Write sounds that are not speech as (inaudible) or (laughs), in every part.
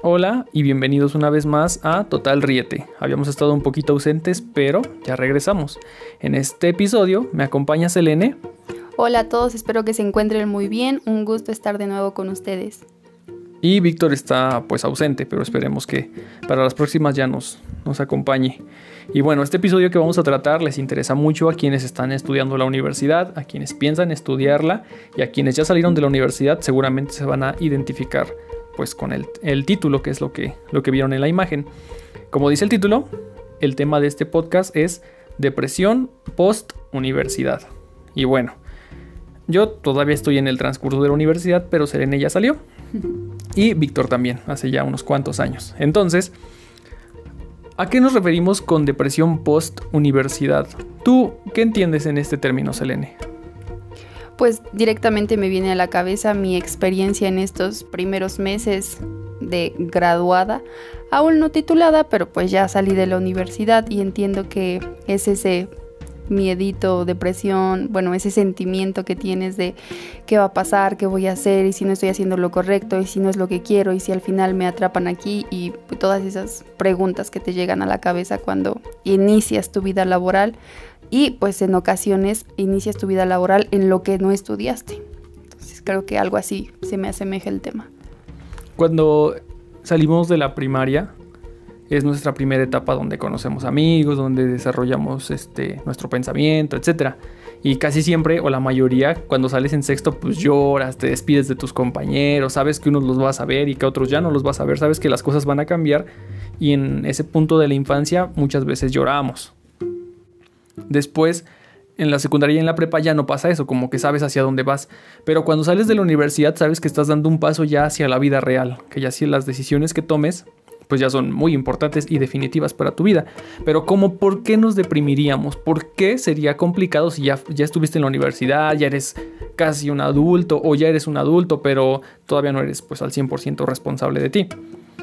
Hola y bienvenidos una vez más a Total Riete. Habíamos estado un poquito ausentes, pero ya regresamos. En este episodio me acompaña Selene. Hola a todos, espero que se encuentren muy bien. Un gusto estar de nuevo con ustedes. Y Víctor está pues ausente, pero esperemos que para las próximas ya nos, nos acompañe. Y bueno, este episodio que vamos a tratar les interesa mucho a quienes están estudiando la universidad, a quienes piensan estudiarla y a quienes ya salieron de la universidad seguramente se van a identificar pues con el, el título, que es lo que, lo que vieron en la imagen. Como dice el título, el tema de este podcast es depresión post-universidad. Y bueno, yo todavía estoy en el transcurso de la universidad, pero Serene ya salió. (laughs) Y Víctor también, hace ya unos cuantos años. Entonces, ¿a qué nos referimos con depresión post-universidad? ¿Tú qué entiendes en este término, Selene? Pues directamente me viene a la cabeza mi experiencia en estos primeros meses de graduada, aún no titulada, pero pues ya salí de la universidad y entiendo que es ese miedito, depresión, bueno, ese sentimiento que tienes de qué va a pasar, qué voy a hacer y si no estoy haciendo lo correcto y si no es lo que quiero y si al final me atrapan aquí y todas esas preguntas que te llegan a la cabeza cuando inicias tu vida laboral y pues en ocasiones inicias tu vida laboral en lo que no estudiaste. Entonces creo que algo así se me asemeja el tema. Cuando salimos de la primaria, es nuestra primera etapa donde conocemos amigos, donde desarrollamos este, nuestro pensamiento, etc. Y casi siempre, o la mayoría, cuando sales en sexto, pues lloras, te despides de tus compañeros, sabes que unos los vas a ver y que otros ya no los vas a ver, sabes que las cosas van a cambiar. Y en ese punto de la infancia muchas veces lloramos. Después, en la secundaria y en la prepa ya no pasa eso, como que sabes hacia dónde vas. Pero cuando sales de la universidad sabes que estás dando un paso ya hacia la vida real, que ya si las decisiones que tomes pues ya son muy importantes y definitivas para tu vida. Pero como por qué nos deprimiríamos? ¿Por qué sería complicado si ya, ya estuviste en la universidad, ya eres casi un adulto o ya eres un adulto, pero todavía no eres pues al 100% responsable de ti?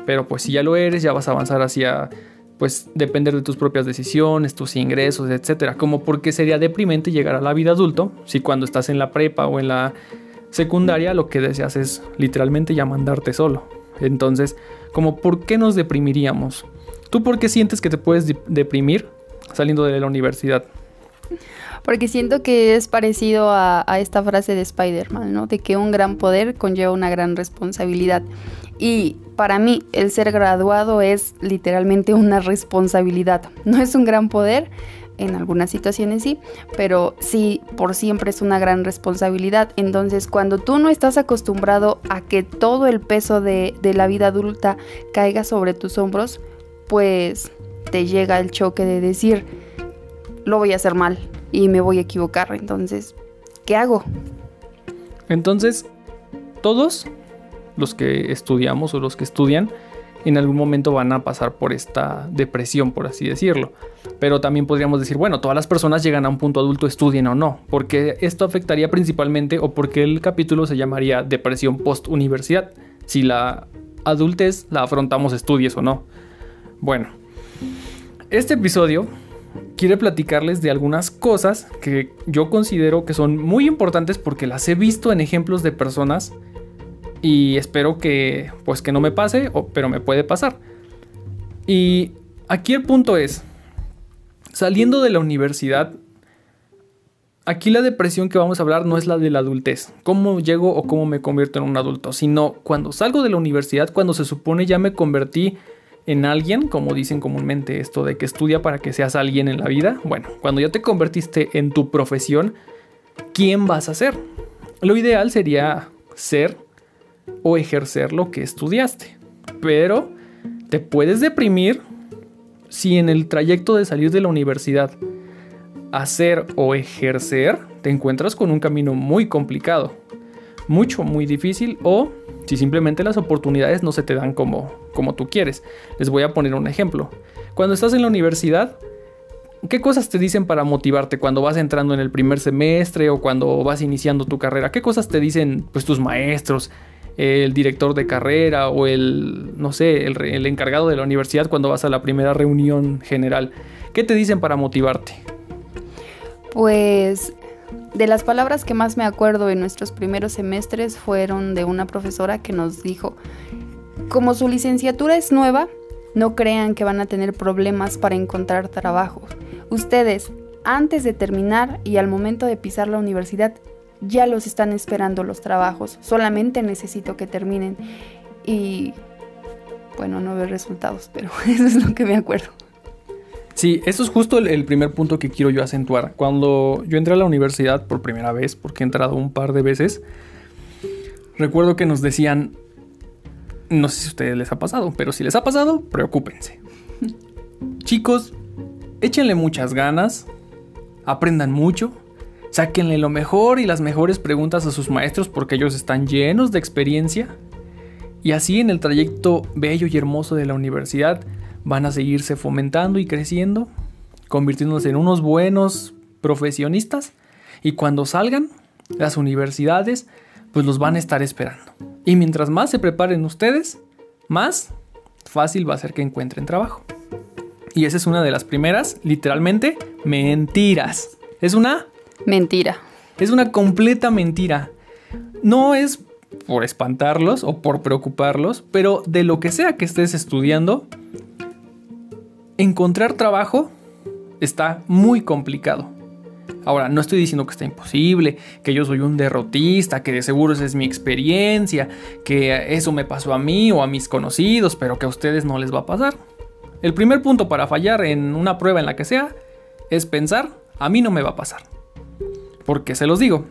Pero pues si ya lo eres, ya vas a avanzar hacia pues depender de tus propias decisiones, tus ingresos, etcétera. Como porque sería deprimente llegar a la vida adulto si cuando estás en la prepa o en la secundaria lo que deseas es literalmente ya mandarte solo. Entonces, como por qué nos deprimiríamos? ¿Tú por qué sientes que te puedes deprimir saliendo de la universidad? Porque siento que es parecido a, a esta frase de Spider-Man, ¿no? De que un gran poder conlleva una gran responsabilidad. Y para mí el ser graduado es literalmente una responsabilidad. No es un gran poder, en algunas situaciones sí, pero sí por siempre es una gran responsabilidad. Entonces cuando tú no estás acostumbrado a que todo el peso de, de la vida adulta caiga sobre tus hombros, pues te llega el choque de decir, lo voy a hacer mal y me voy a equivocar. Entonces, ¿qué hago? Entonces, todos los que estudiamos o los que estudian en algún momento van a pasar por esta depresión, por así decirlo. Pero también podríamos decir, bueno, todas las personas llegan a un punto adulto, estudien o no, porque esto afectaría principalmente o porque el capítulo se llamaría depresión post-universidad, si la adultez la afrontamos estudies o no. Bueno, este episodio quiere platicarles de algunas cosas que yo considero que son muy importantes porque las he visto en ejemplos de personas y espero que pues que no me pase, pero me puede pasar. Y aquí el punto es, saliendo de la universidad, aquí la depresión que vamos a hablar no es la de la adultez, cómo llego o cómo me convierto en un adulto, sino cuando salgo de la universidad, cuando se supone ya me convertí en alguien, como dicen comúnmente esto de que estudia para que seas alguien en la vida, bueno, cuando ya te convertiste en tu profesión, ¿quién vas a ser? Lo ideal sería ser o ejercer lo que estudiaste. Pero te puedes deprimir si en el trayecto de salir de la universidad, hacer o ejercer, te encuentras con un camino muy complicado, mucho, muy difícil o si simplemente las oportunidades no se te dan como, como tú quieres. Les voy a poner un ejemplo. Cuando estás en la universidad, ¿qué cosas te dicen para motivarte cuando vas entrando en el primer semestre o cuando vas iniciando tu carrera? ¿Qué cosas te dicen pues tus maestros, el director de carrera o el, no sé, el, encargado de la universidad cuando vas a la primera reunión general. ¿Qué te dicen para motivarte? Pues de las palabras que más me acuerdo en nuestros primeros semestres fueron de una profesora que nos dijo, Como su licenciatura es nueva, no crean que van a tener problemas para encontrar trabajo. Ustedes, antes de terminar y al momento de pisar la universidad, ya los están esperando los trabajos. Solamente necesito que terminen. Y bueno, no veo resultados, pero (laughs) eso es lo que me acuerdo. Sí, eso es justo el, primer punto que quiero yo acentuar. Cuando yo entré a la universidad por primera vez, porque he entrado un par de veces, recuerdo que nos decían, no sé si a ustedes les ha pasado, pero si les ha pasado, preocúpense. (laughs) Chicos, échenle muchas ganas, aprendan mucho, sáquenle lo mejor y las mejores preguntas a sus maestros porque ellos están llenos de experiencia. Y así en el trayecto bello y hermoso de la universidad, van a seguirse fomentando y creciendo, convirtiéndose en unos buenos profesionistas y cuando salgan, las universidades pues los van a estar esperando. Y mientras más se preparen ustedes, más fácil va a ser que encuentren trabajo. Y esa es una de las primeras, literalmente, mentiras. Es una... Mentira. Es una completa mentira. No es por espantarlos o por preocuparlos, pero de lo que sea que estés estudiando, encontrar trabajo está muy complicado. Ahora, no estoy diciendo que está imposible, que yo soy un derrotista, que de seguro esa es mi experiencia, que eso me pasó a mí o a mis conocidos, pero que a ustedes no les va a pasar. El primer punto para fallar en una prueba en la que sea es pensar, a mí no me va a pasar. ¿Por qué se los digo?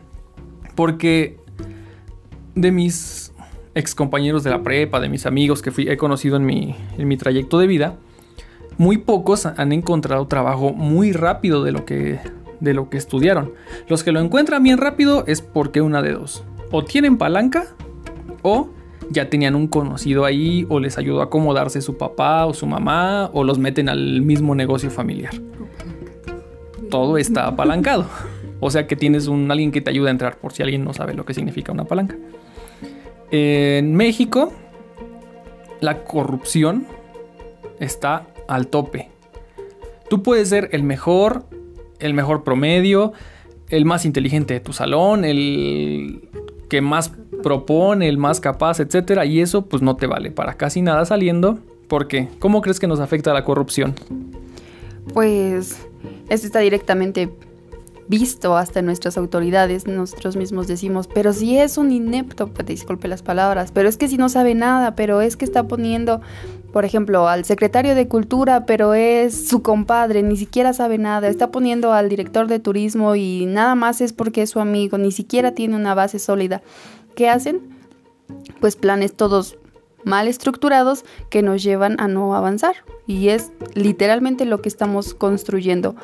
Porque de mis ex compañeros de la prepa, de mis amigos que fui, he conocido en mi, en mi trayecto de vida, muy pocos han encontrado trabajo muy rápido de lo que de lo que estudiaron. Los que lo encuentran bien rápido es porque una de dos. O tienen palanca o ya tenían un conocido ahí o les ayudó a acomodarse su papá o su mamá o los meten al mismo negocio familiar. Todo está apalancado. (laughs) O sea que tienes un alguien que te ayuda a entrar por si alguien no sabe lo que significa una palanca. En México la corrupción está al tope. Tú puedes ser el mejor, el mejor promedio, el más inteligente de tu salón, el que más propone, el más capaz, etcétera, y eso pues no te vale para casi nada saliendo. ¿Por qué? ¿Cómo crees que nos afecta la corrupción? Pues esto está directamente visto hasta nuestras autoridades, nosotros mismos decimos, pero si es un inepto, pues, disculpe las palabras, pero es que si no sabe nada, pero es que está poniendo, por ejemplo, al secretario de cultura, pero es su compadre, ni siquiera sabe nada, está poniendo al director de turismo y nada más es porque es su amigo, ni siquiera tiene una base sólida. ¿Qué hacen? Pues planes todos mal estructurados que nos llevan a no avanzar. Y es literalmente lo que estamos construyendo.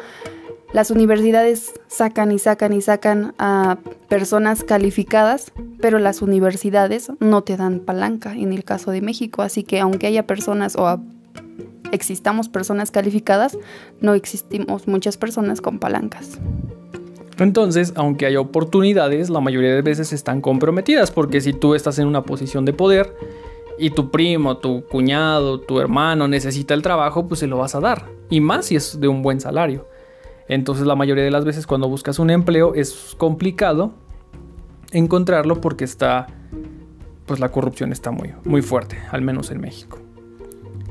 Las universidades sacan y sacan y sacan a personas calificadas, pero las universidades no te dan palanca en el caso de México. Así que aunque haya personas o existamos personas calificadas, no existimos muchas personas con palancas. Entonces, aunque haya oportunidades, la mayoría de veces están comprometidas, porque si tú estás en una posición de poder y tu primo, tu cuñado, tu hermano necesita el trabajo, pues se lo vas a dar. Y más si es de un buen salario. Entonces la mayoría de las veces cuando buscas un empleo es complicado encontrarlo porque está, pues la corrupción está muy, muy fuerte, al menos en México.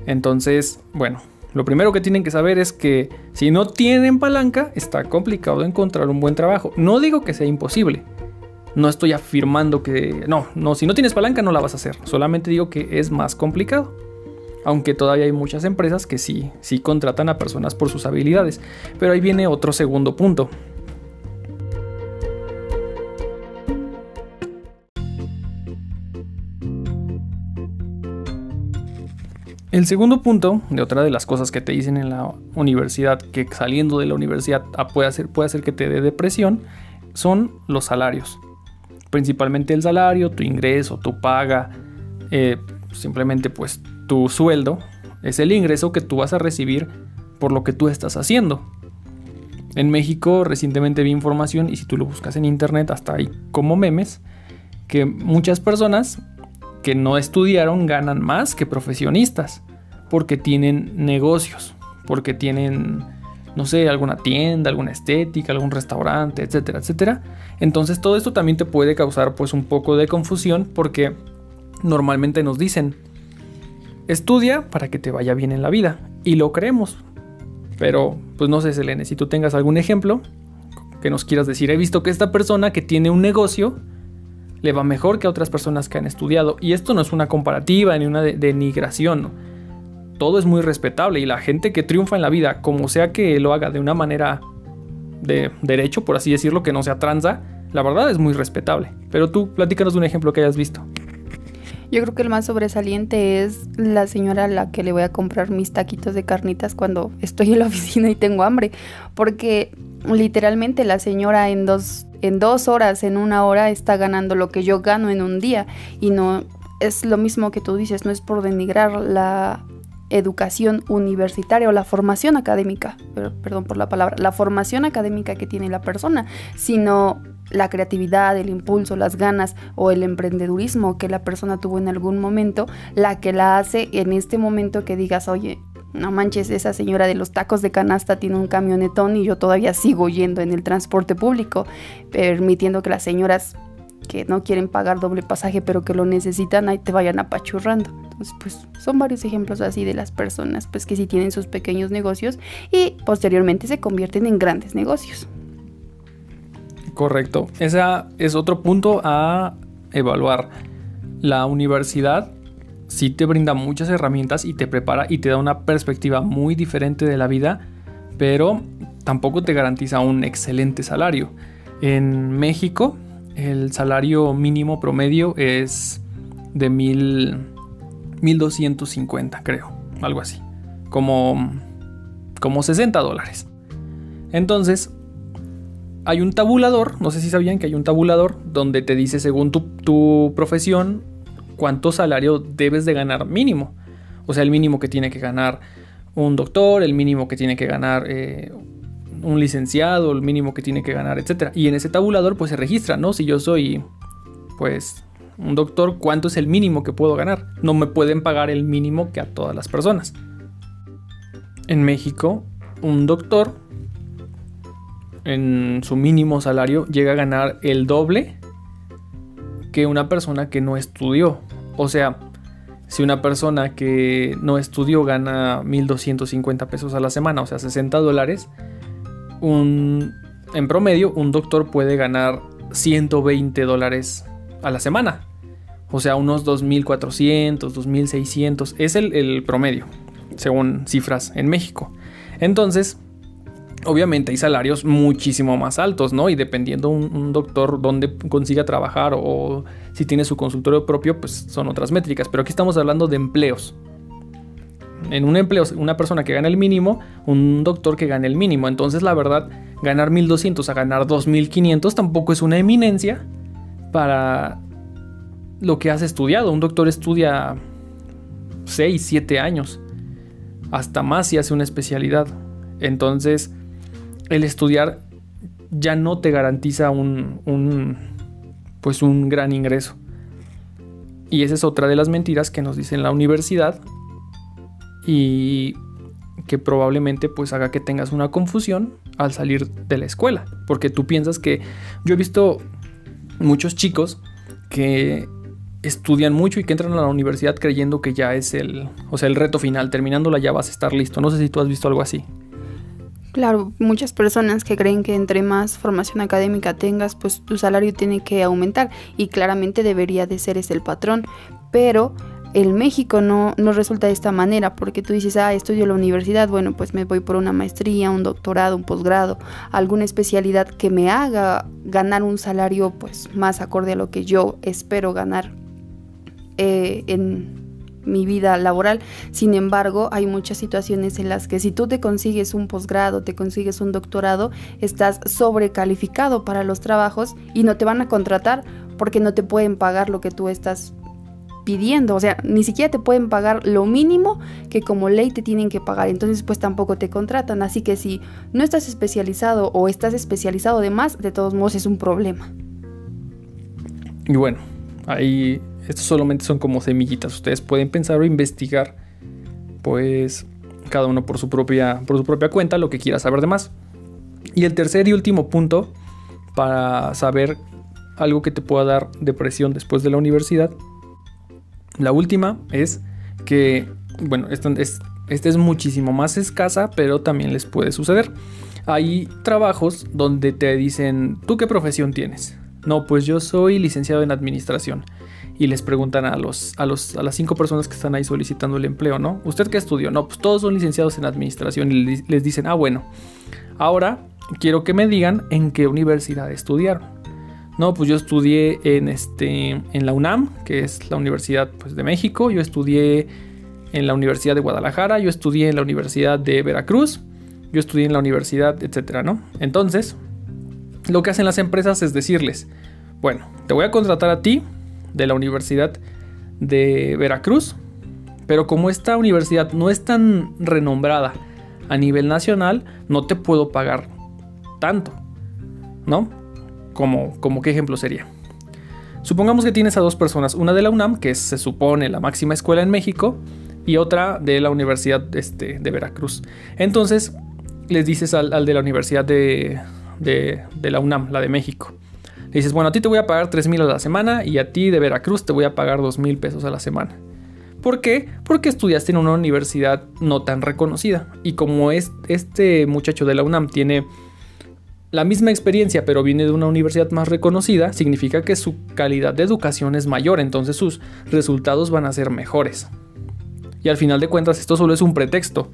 Entonces, bueno, lo primero que tienen que saber es que si no tienen palanca, está complicado encontrar un buen trabajo. No digo que sea imposible. No estoy afirmando que no, no, si no tienes palanca no la vas a hacer. Solamente digo que es más complicado aunque todavía hay muchas empresas que sí, sí contratan a personas por sus habilidades. Pero ahí viene otro segundo punto. El segundo punto, de otra de las cosas que te dicen en la universidad, que saliendo de la universidad puede hacer, puede hacer que te dé depresión, son los salarios. Principalmente el salario, tu ingreso, tu paga, eh, simplemente pues tu sueldo es el ingreso que tú vas a recibir por lo que tú estás haciendo. En México recientemente vi información y si tú lo buscas en internet hasta ahí como memes que muchas personas que no estudiaron ganan más que profesionistas porque tienen negocios, porque tienen no sé, alguna tienda, alguna estética, algún restaurante, etcétera, etcétera. Entonces todo esto también te puede causar pues un poco de confusión porque normalmente nos dicen estudia para que te vaya bien en la vida. Y lo creemos. Pero, pues no sé, Selene, si tú tengas algún ejemplo que nos quieras decir. He visto que esta persona que tiene un negocio le va mejor que a otras personas que han estudiado. Y esto no es una comparativa ni una denigración. Todo es muy respetable y la gente que triunfa en la vida, como sea que lo haga de una manera de derecho, por así decirlo, que no sea tranza, la verdad es muy respetable. Pero tú, platícanos de un ejemplo que hayas visto. Yo creo que el más sobresaliente es la señora a la que le voy a comprar mis taquitos de carnitas cuando estoy en la (laughs) oficina y tengo hambre. Porque literalmente la señora en dos, en dos horas, en una hora, está ganando lo que yo gano en un día. Y no es lo mismo que tú dices, no es por denigrar la educación universitaria o la formación académica, perdón por la palabra, la formación académica que tiene la persona, sino la creatividad, el impulso, las ganas o el emprendedurismo que la persona tuvo en algún momento, la que la hace en este momento que digas, oye, no manches, esa señora de los tacos de canasta tiene un camionetón y yo todavía sigo yendo en el transporte público, permitiendo que las señoras que no quieren pagar doble pasaje pero que lo necesitan ahí te vayan apachurrando. Entonces, pues son varios ejemplos así de las personas pues que sí tienen sus pequeños negocios y posteriormente se convierten en grandes negocios. Correcto. Ese es otro punto a evaluar. La universidad sí te brinda muchas herramientas y te prepara y te da una perspectiva muy diferente de la vida, pero tampoco te garantiza un excelente salario. En México, el salario mínimo promedio es de mil, 1250, creo, algo así, como, como 60 dólares. Entonces, hay un tabulador, no sé si sabían que hay un tabulador donde te dice según tu, profesión cuánto salario debes de ganar mínimo. O sea, el mínimo que tiene que ganar un doctor, el mínimo que tiene que ganar eh, un licenciado, el mínimo que tiene que ganar, etc. Y en ese tabulador pues se registra, ¿no? Si yo soy pues un doctor, ¿cuánto es el mínimo que puedo ganar? No me pueden pagar el mínimo que a todas las personas. En México, un doctor en su mínimo salario llega a ganar el doble que una persona que no estudió. O sea, si una persona que no estudió gana 1.250 pesos a la semana, o sea, 60 dólares, un, en promedio un doctor puede ganar 120 dólares a la semana. O sea, unos 2.400, 2.600. Es el, el promedio, según cifras en México. Entonces, obviamente hay salarios muchísimo más altos, ¿no? Y dependiendo un, doctor dónde consiga trabajar o, si tiene su consultorio propio, pues son otras métricas. Pero aquí estamos hablando de empleos. En un empleo, una persona que gana el mínimo, un doctor que gana el mínimo. Entonces, la verdad, ganar 1200 a ganar 2500 tampoco es una eminencia para lo que has estudiado. Un doctor estudia 6, 7 años, hasta más si hace una especialidad. Entonces, el estudiar ya no te garantiza un, pues un gran ingreso. Y esa es otra de las mentiras que nos dice la universidad y que probablemente pues haga que tengas una confusión al salir de la escuela, porque tú piensas que yo he visto muchos chicos que estudian mucho y que entran a la universidad creyendo que ya es el, o sea, el reto final, terminándola ya vas a estar listo. No sé si tú has visto algo así. Claro, muchas personas que creen que entre más formación académica tengas, pues tu salario tiene que aumentar y claramente debería de ser ese el patrón, pero el México no, no resulta de esta manera, porque tú dices, ah, estudio en la universidad, bueno, pues me voy por una maestría, un doctorado, un posgrado, alguna especialidad que me haga ganar un salario pues más acorde a lo que yo espero ganar eh, en mi vida laboral. Sin embargo, hay muchas situaciones en las que si tú te consigues un posgrado, te consigues un doctorado, estás sobrecalificado para los trabajos y no te van a contratar porque no te pueden pagar lo que tú estás pidiendo, o sea, ni siquiera te pueden pagar lo mínimo que como ley te tienen que pagar, entonces pues tampoco te contratan, así que si no estás especializado o estás especializado de más, de todos modos es un problema. Y bueno, ahí estos solamente son como semillitas. Ustedes pueden pensar o investigar, pues, cada uno por su propia, por su propia cuenta, lo que quiera saber de más. Y el tercer y último punto para saber algo que te pueda dar depresión después de la universidad. La última es que bueno, esta es, es muchísimo más escasa, pero también les puede suceder. Hay trabajos donde te dicen, ¿tú qué profesión tienes? No, pues yo soy licenciado en administración. Y les preguntan a, los, a, los, a las cinco personas que están ahí solicitando el empleo, ¿no? ¿Usted qué estudió? No, pues todos son licenciados en administración y les dicen, ah, bueno, ahora quiero que me digan en qué universidad estudiaron. No, pues yo estudié en, este, en la UNAM, que es la Universidad pues, de México. Yo estudié en la Universidad de Guadalajara. Yo estudié en la Universidad de Veracruz. Yo estudié en la universidad, etcétera, ¿no? Entonces, lo que hacen las empresas es decirles, bueno, te voy a contratar a ti de la Universidad de Veracruz, pero como esta universidad no es tan renombrada a nivel nacional, no te puedo pagar tanto, ¿no? Como, como qué ejemplo sería. Supongamos que tienes a dos personas, una de la UNAM, que se supone la máxima escuela en México, y otra de la Universidad este, de Veracruz. Entonces, les dices al, de la Universidad de, de, la UNAM, la de México, le dices, bueno, a ti te voy a pagar 3 mil a la semana y a ti de Veracruz te voy a pagar 2 mil pesos a la semana. ¿Por qué? Porque estudiaste en una universidad no tan reconocida. Y como es, este muchacho de la UNAM tiene la misma experiencia pero viene de una universidad más reconocida, significa que su calidad de educación es mayor, entonces sus resultados van a ser mejores. Y al final de cuentas esto solo es un pretexto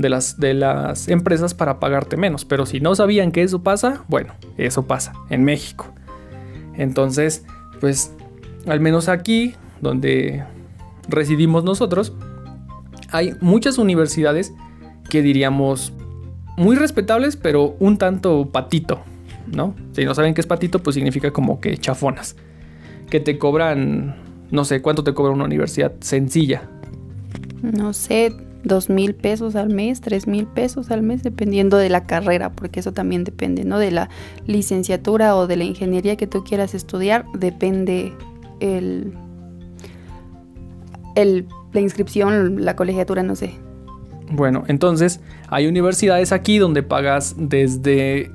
de las, de las empresas para pagarte menos. Pero si no sabían que eso pasa, bueno, eso pasa en México. Entonces, pues al menos aquí, donde residimos nosotros, hay muchas universidades que diríamos muy respetables, pero un tanto patito, ¿no? Si no saben qué es patito, pues significa como que chafonas. Que te cobran, no sé, ¿cuánto te cobra una universidad sencilla? No sé, dos mil pesos al mes, tres mil pesos al mes, dependiendo de la carrera, porque eso también depende, ¿no? De la licenciatura o de la ingeniería que tú quieras estudiar, depende el, el, la inscripción, la colegiatura, no sé. Bueno, entonces hay universidades aquí donde pagas desde,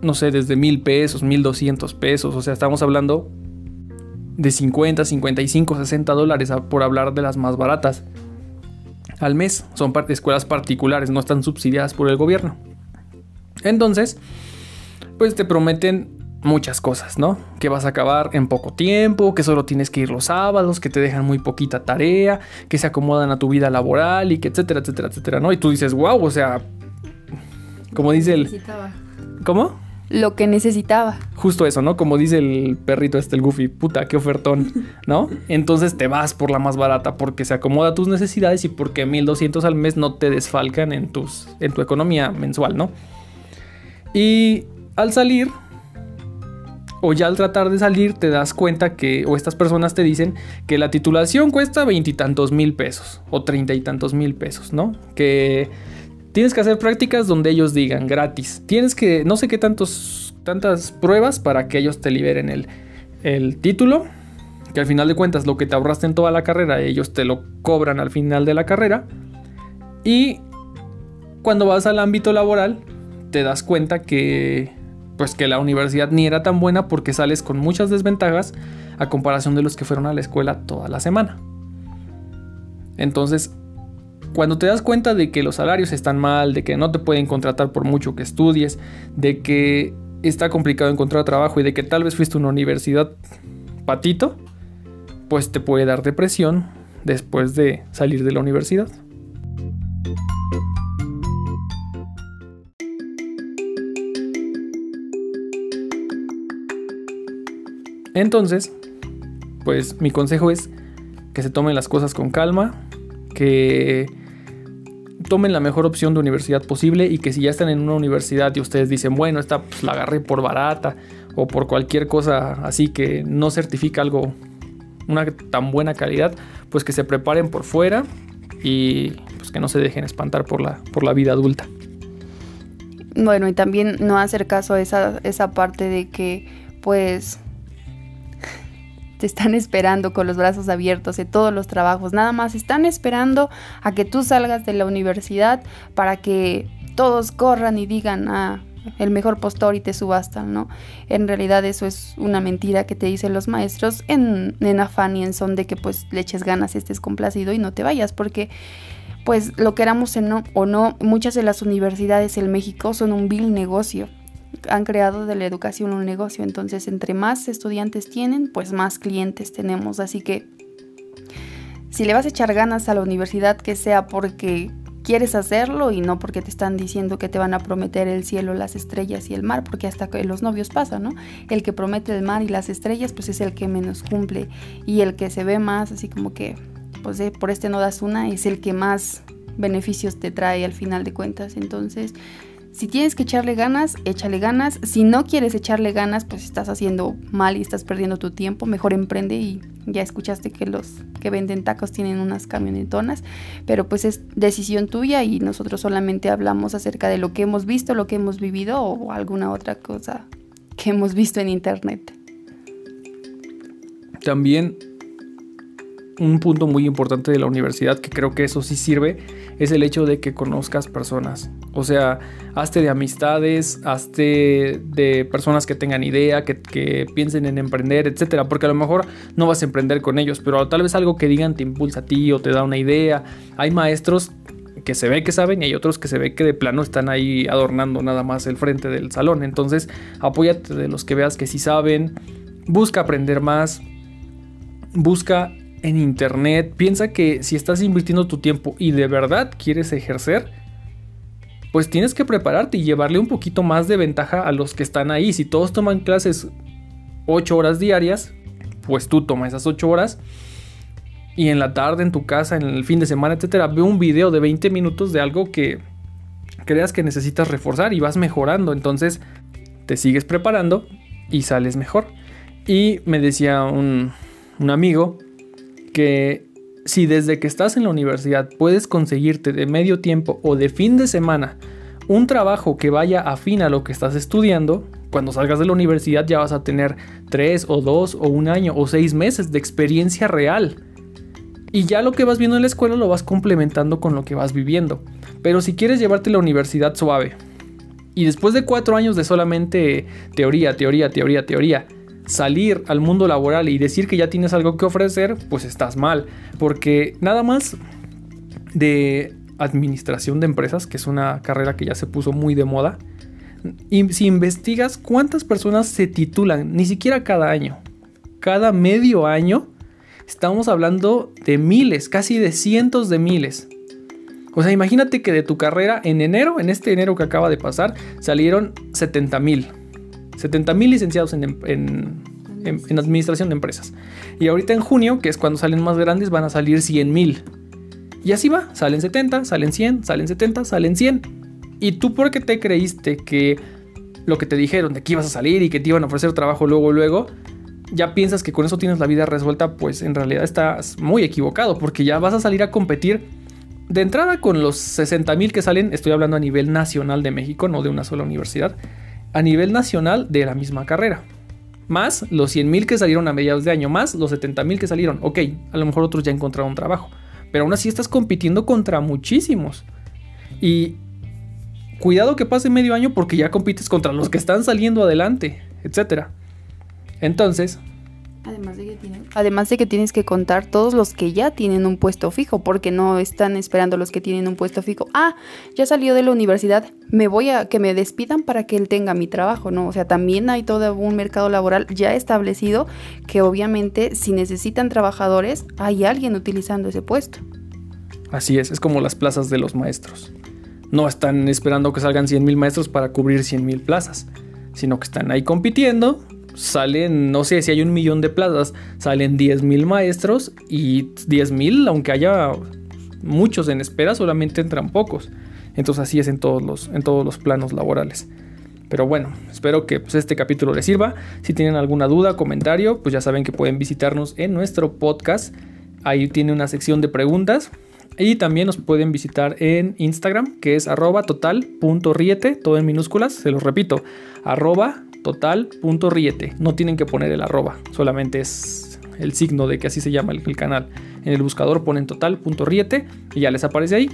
no sé, desde mil pesos, mil doscientos pesos, o sea, estamos hablando de 50, 55, 60 dólares por hablar de las más baratas al mes. Son escuelas particulares, no están subsidiadas por el gobierno. Entonces, pues te prometen muchas cosas, ¿no? Que vas a acabar en poco tiempo, que solo tienes que ir los sábados, que te dejan muy poquita tarea, que se acomodan a tu vida laboral y que etcétera, etcétera, etcétera, ¿no? Y tú dices, wow, o sea, como dice el... ¿Cómo? Lo que necesitaba. Justo eso, ¿no? Como dice el perrito este, el Goofy, puta, qué ofertón, ¿no? Entonces te vas por la más barata porque se acomoda a tus necesidades y porque 1200 al mes no te desfalcan en, tus, en tu economía mensual, ¿no? Y al salir, o ya al tratar de salir, te das cuenta que, o estas personas te dicen que la titulación cuesta veintitantos mil pesos, o treinta y tantos mil pesos, ¿no? Que Tienes que hacer prácticas donde ellos digan gratis. Tienes que, no sé qué tantos, tantas pruebas para que ellos te liberen el, el título. Que al final de cuentas lo que te ahorraste en toda la carrera, ellos te lo cobran al final de la carrera. Y cuando vas al ámbito laboral, te das cuenta que pues que la universidad ni era tan buena porque sales con muchas desventajas a comparación de los que fueron a la escuela toda la semana. Entonces, cuando te das cuenta de que los salarios están mal, de que no te pueden contratar por mucho que estudies, de que está complicado encontrar trabajo y de que tal vez fuiste a una universidad patito, pues te puede dar depresión después de salir de la universidad. Entonces, pues mi consejo es que se tomen las cosas con calma, que tomen la mejor opción de universidad posible y que si ya están en una universidad y ustedes dicen, bueno, esta pues, la agarré por barata o por cualquier cosa así que no certifica algo, una tan buena calidad, pues que se preparen por fuera y pues que no se dejen espantar por la, por la vida adulta. Bueno, y también no hacer caso a esa, esa parte de que pues te están esperando con los brazos abiertos en todos los trabajos. Nada más están esperando a que tú salgas de la universidad para que todos corran y digan, ah, el mejor postor y te subastan, ¿no? En realidad eso es una mentira que te dicen los maestros en, en afán y en son de que pues le eches ganas, estés complacido y no te vayas, porque pues lo queramos o no, muchas de las universidades en México son un vil negocio. Han creado de la educación un negocio, entonces entre más estudiantes tienen, pues más clientes tenemos. Así que si le vas a echar ganas a la universidad, que sea porque quieres hacerlo y no porque te están diciendo que te van a prometer el cielo, las estrellas y el mar, porque hasta que los novios pasa, ¿no? El que promete el mar y las estrellas, pues es el que menos cumple y el que se ve más así como que pues por este no das una, es el que más beneficios te trae al final de cuentas. Entonces, si tienes que echarle ganas, échale ganas. Si no quieres echarle ganas, pues estás haciendo mal y estás perdiendo tu tiempo. Mejor emprende y ya escuchaste que los que venden tacos tienen unas camionetonas. Pero pues es decisión tuya y nosotros solamente hablamos acerca de lo que hemos visto, lo que hemos vivido o alguna otra cosa que hemos visto en internet. También un punto muy importante de la universidad, que creo que eso sí sirve, es el hecho de que conozcas personas. O sea, hazte de amistades, hazte de personas que tengan idea, que, piensen en emprender, etcétera. Porque a lo mejor no vas a emprender con ellos, pero tal vez algo que digan te impulsa a ti o te da una idea. Hay maestros que se ve que saben y hay otros que se ve que de plano están ahí adornando nada más el frente del salón. Entonces, apóyate de los que veas que sí saben, busca aprender más, busca en internet, piensa que si estás invirtiendo tu tiempo y de verdad quieres ejercer, pues tienes que prepararte y llevarle un poquito más de ventaja a los que están ahí. Si todos toman clases 8 horas diarias, pues tú toma esas 8 horas y en la tarde en tu casa, en el fin de semana, etcétera, ve un video de 20 minutos de algo que creas que necesitas reforzar y vas mejorando. Entonces te sigues preparando y sales mejor. Y me decía un, un amigo que si desde que estás en la universidad puedes conseguirte de medio tiempo o de fin de semana un trabajo que vaya afín a lo que estás estudiando, cuando salgas de la universidad ya vas a tener tres o dos o un año o seis meses de experiencia real. Y ya lo que vas viendo en la escuela lo vas complementando con lo que vas viviendo. Pero si quieres llevarte la universidad suave, y después de cuatro años de solamente teoría, teoría, teoría, teoría, salir al mundo laboral y decir que ya tienes algo que ofrecer, pues estás mal. Porque nada más de administración de empresas, que es una carrera que ya se puso muy de moda, y si investigas cuántas personas se titulan, ni siquiera cada año, cada medio año, estamos hablando de miles, casi de cientos de miles. O sea, imagínate que de tu carrera en enero, en este enero que acaba de pasar, salieron 70 mil. 70 mil licenciados en, en, administración de empresas. Y ahorita en junio, que es cuando salen más grandes, van a salir 100 mil. Y así va, salen 70, salen 100, salen 70, salen 100. ¿Y tú por qué te creíste que lo que te dijeron de que ibas a salir y que te iban a ofrecer trabajo luego, luego, ya piensas que con eso tienes la vida resuelta? Pues en realidad estás muy equivocado, porque ya vas a salir a competir de entrada con los 60 mil que salen, estoy hablando a nivel nacional de México, no de una sola universidad a nivel nacional de la misma carrera. Más los 100.000 que salieron a mediados de año, más los 70.000 que salieron. Ok, a lo mejor otros ya encontraron trabajo. Pero aún así estás compitiendo contra muchísimos. Y cuidado que pase medio año porque ya compites contra los que están saliendo adelante, etc. Entonces, Además de, que tienes que contar todos los que ya tienen un puesto fijo, porque no están esperando los que tienen un puesto fijo. Ah, ya salió de la universidad, me voy a que me despidan para que él tenga mi trabajo, ¿no? O sea, también hay todo un mercado laboral ya establecido que obviamente si necesitan trabajadores, hay alguien utilizando ese puesto. Así es, es como las plazas de los maestros. No están esperando que salgan 100 mil maestros para cubrir 100 mil plazas, sino que están ahí compitiendo salen, no sé si hay un millón de plazas, salen 10 mil maestros y 10 mil, aunque haya muchos en espera, solamente entran pocos. Entonces así es en todos los, en todos los planos laborales. Pero bueno, espero que pues, este capítulo les sirva. Si tienen alguna duda, comentario, pues ya saben que pueden visitarnos en nuestro podcast. Ahí tiene una sección de preguntas. Y también nos pueden visitar en Instagram, que es arroba total.riete, todo en minúsculas, se los repito, arroba total.riete. No tienen que poner el arroba, solamente es el signo de que así se llama el, canal. En el buscador ponen total.riete y ya les aparece ahí.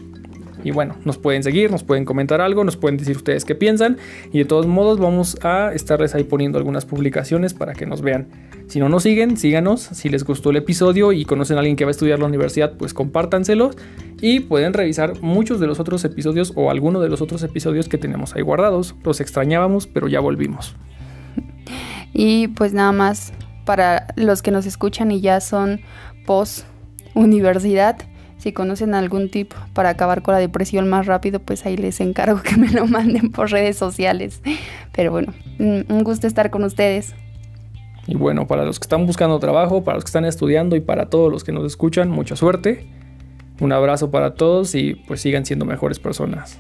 Y bueno, nos pueden seguir, nos pueden comentar algo, nos pueden decir ustedes qué piensan. Y de todos modos vamos a estarles ahí poniendo algunas publicaciones para que nos vean. Si no nos siguen, síganos. Si les gustó el episodio y conocen a alguien que va a estudiar la universidad, pues compártanselos. Y pueden revisar muchos de los otros episodios o alguno de los otros episodios que tenemos ahí guardados. Los extrañábamos, pero ya volvimos. Y pues nada más para los que nos escuchan y ya son post universidad, si conocen algún tip para acabar con la depresión más rápido, pues ahí les encargo que me lo manden por redes sociales. Pero bueno, un gusto estar con ustedes. Y bueno, para los que están buscando trabajo, para los que están estudiando y para todos los que nos escuchan, mucha suerte. Un abrazo para todos y pues sigan siendo mejores personas.